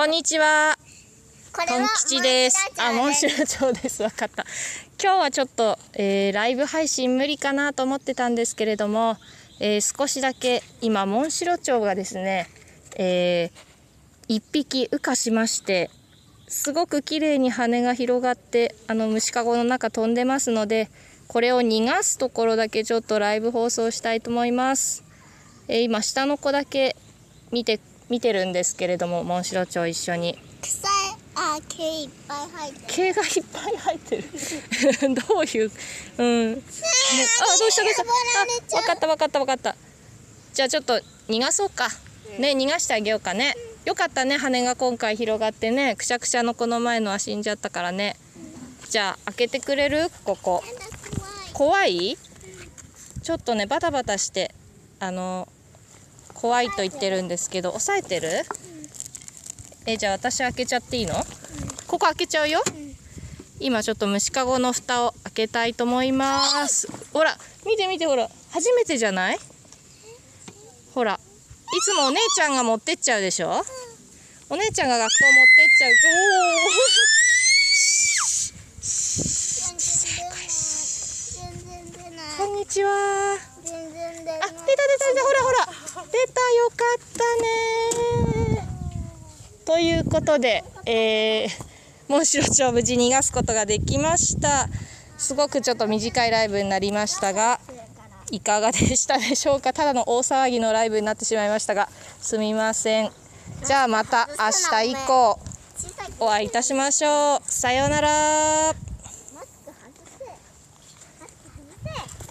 こんにちは。トン吉です。あ、モンシロチョウです。わかった。今日はちょっと、えーライブ配信無理かなと思ってたんですけれども、えー少しだけ今モンシロチョウがですね、えー一匹羽化しまして、すごく綺麗に羽が広がって、あの虫かごの中飛んでますので、これを逃がすところだけちょっとライブ放送したいと思います。えー今下の子だけ見て見てるんですけれども、モンシロチョウ一緒に。草あ毛いっぱい入ってる。毛がいっぱい入ってる。どういう？うん、ねあどうした？どうした？あ分かった分かった分かった。じゃあちょっと逃がそうか。ね逃がしてあげようかね。よかったね羽が今回広がってね。くしゃくしゃのこの前のは死んじゃったからね。じゃあ開けてくれる？ここ。怖い？ちょっとねバタバタして。あの怖いと言ってるんですけど押さえてる？えじゃあ私開けちゃっていいの？ここ開けちゃうよ？今ちょっと虫かごの蓋を開けたいと思います。ほら見て見てほら初めてじゃない？ほらいつもお姉ちゃんが持ってっちゃうでしょ？お姉ちゃんが学校持ってっちゃう。おー。こんにちはあ、出た出た出た、ほらよかったねということで、えー、モンシロチョウ無事逃がすことができました。すごくちょっと短いライブになりましたが、いかがでしたでしょうか？ただの大騒ぎのライブになってしまいましたが、すみません。じゃあまた明日以降お会いいたしましょう。さようなら。